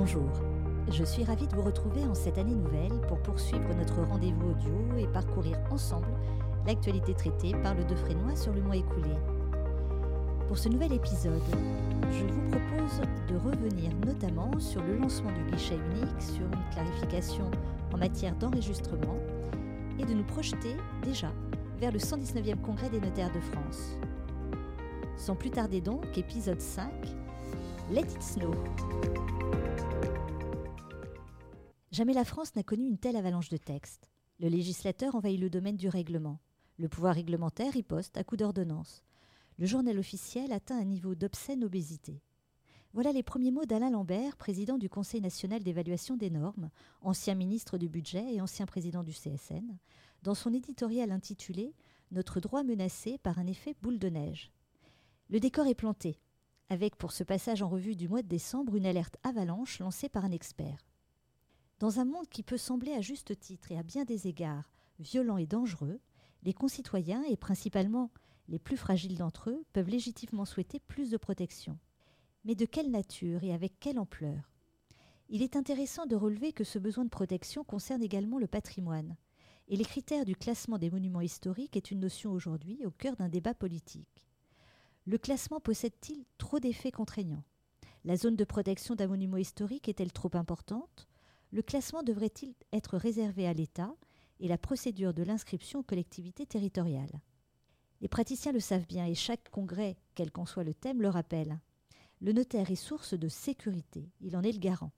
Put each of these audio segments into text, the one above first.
Bonjour, je suis ravie de vous retrouver en cette année nouvelle pour poursuivre notre rendez-vous audio et parcourir ensemble l'actualité traitée par le Defrénois sur le mois écoulé. Pour ce nouvel épisode, je vous propose de revenir notamment sur le lancement du guichet unique, sur une clarification en matière d'enregistrement et de nous projeter déjà vers le 119e congrès des notaires de France. Sans plus tarder donc, épisode 5, Let it snow. Jamais la France n'a connu une telle avalanche de textes. Le législateur envahit le domaine du règlement. Le pouvoir réglementaire riposte à coups d'ordonnance. Le journal officiel atteint un niveau d'obscène obésité. Voilà les premiers mots d'Alain Lambert, président du Conseil national d'évaluation des normes, ancien ministre du Budget et ancien président du CSN, dans son éditorial intitulé Notre droit menacé par un effet boule de neige. Le décor est planté, avec pour ce passage en revue du mois de décembre une alerte avalanche lancée par un expert. Dans un monde qui peut sembler à juste titre et à bien des égards violent et dangereux, les concitoyens, et principalement les plus fragiles d'entre eux, peuvent légitimement souhaiter plus de protection. Mais de quelle nature et avec quelle ampleur? Il est intéressant de relever que ce besoin de protection concerne également le patrimoine, et les critères du classement des monuments historiques est une notion aujourd'hui au cœur d'un débat politique. Le classement possède-t-il trop d'effets contraignants? La zone de protection d'un monument historique est-elle trop importante? Le classement devrait-il être réservé à l'État et la procédure de l'inscription aux collectivités territoriales? Les praticiens le savent bien et chaque congrès, quel qu'en soit le thème, le rappelle. Le notaire est source de sécurité, il en est le garant.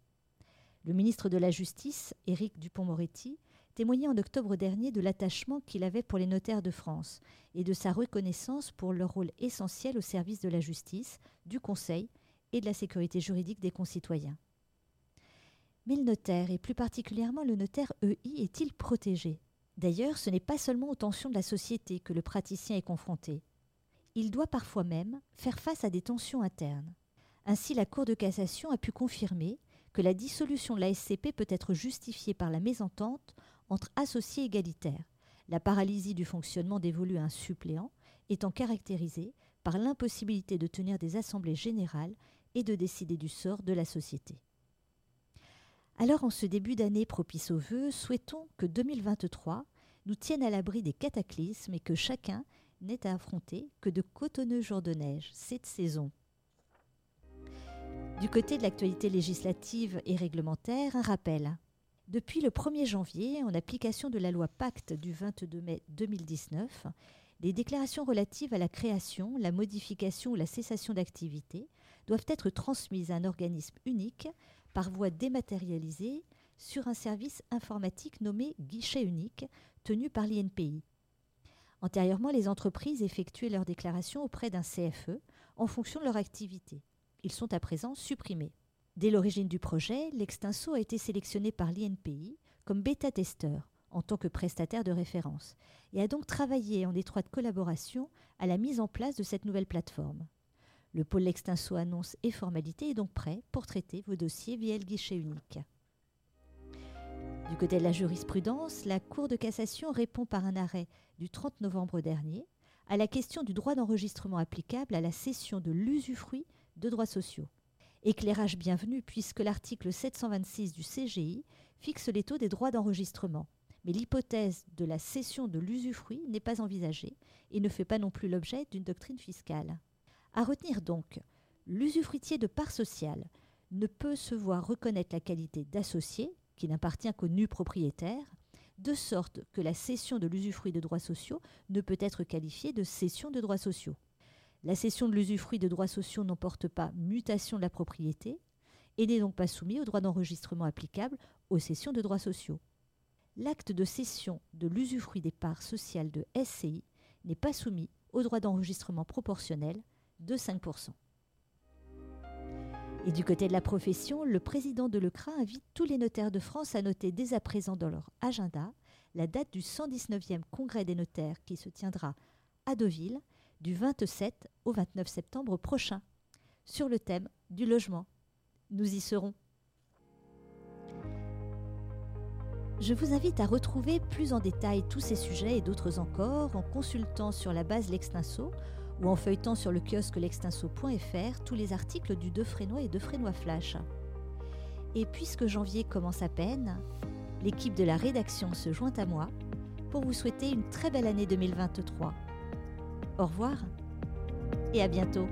Le ministre de la Justice, Éric Dupont-Moretti, témoignait en octobre dernier de l'attachement qu'il avait pour les notaires de France et de sa reconnaissance pour leur rôle essentiel au service de la justice, du conseil et de la sécurité juridique des concitoyens. Mais le notaire, et plus particulièrement le notaire EI, est-il protégé? D'ailleurs, ce n'est pas seulement aux tensions de la société que le praticien est confronté. Il doit parfois même faire face à des tensions internes. Ainsi, la Cour de cassation a pu confirmer que la dissolution de la SCP peut être justifiée par la mésentente entre associés égalitaires, la paralysie du fonctionnement dévolu à un suppléant étant caractérisée par l'impossibilité de tenir des assemblées générales et de décider du sort de la société. Alors en ce début d'année propice aux vœux, souhaitons que 2023 nous tienne à l'abri des cataclysmes et que chacun n'ait à affronter que de cotonneux jours de neige cette saison. Du côté de l'actualité législative et réglementaire, un rappel. Depuis le 1er janvier, en application de la loi Pacte du 22 mai 2019, les déclarations relatives à la création, la modification ou la cessation d'activité doivent être transmises à un organisme unique par voie dématérialisée sur un service informatique nommé guichet unique tenu par l'INPI. Antérieurement, les entreprises effectuaient leurs déclarations auprès d'un CFE en fonction de leur activité. Ils sont à présent supprimés. Dès l'origine du projet, l'Extinso a été sélectionné par l'INPI comme bêta-testeur en tant que prestataire de référence et a donc travaillé en étroite collaboration à la mise en place de cette nouvelle plateforme. Le pôle Extinso annonce et formalité est donc prêt pour traiter vos dossiers via le guichet unique. Du côté de la jurisprudence, la Cour de cassation répond par un arrêt du 30 novembre dernier à la question du droit d'enregistrement applicable à la cession de l'usufruit de droits sociaux. Éclairage bienvenu puisque l'article 726 du CGI fixe les taux des droits d'enregistrement. Mais l'hypothèse de la cession de l'usufruit n'est pas envisagée et ne fait pas non plus l'objet d'une doctrine fiscale. À retenir donc, l'usufruitier de part sociale ne peut se voir reconnaître la qualité d'associé, qui n'appartient qu'au nu propriétaire, de sorte que la cession de l'usufruit de droits sociaux ne peut être qualifiée de cession de droits sociaux. La cession de l'usufruit de droits sociaux n'emporte pas mutation de la propriété et n'est donc pas soumis au droit d'enregistrement applicable aux cessions de droits sociaux. L'acte de cession de l'usufruit des parts sociales de SCI n'est pas soumis au droit d'enregistrement proportionnel de 5%. Et du côté de la profession, le président de l'ECRA invite tous les notaires de France à noter dès à présent dans leur agenda la date du 119e congrès des notaires qui se tiendra à Deauville du 27 au 29 septembre prochain sur le thème du logement. Nous y serons. Je vous invite à retrouver plus en détail tous ces sujets et d'autres encore en consultant sur la base L'Extinso ou en feuilletant sur le kiosque l'extinso.fr tous les articles du Deux Frénois et Deux Frénois Flash. Et puisque janvier commence à peine, l'équipe de la rédaction se joint à moi pour vous souhaiter une très belle année 2023. Au revoir et à bientôt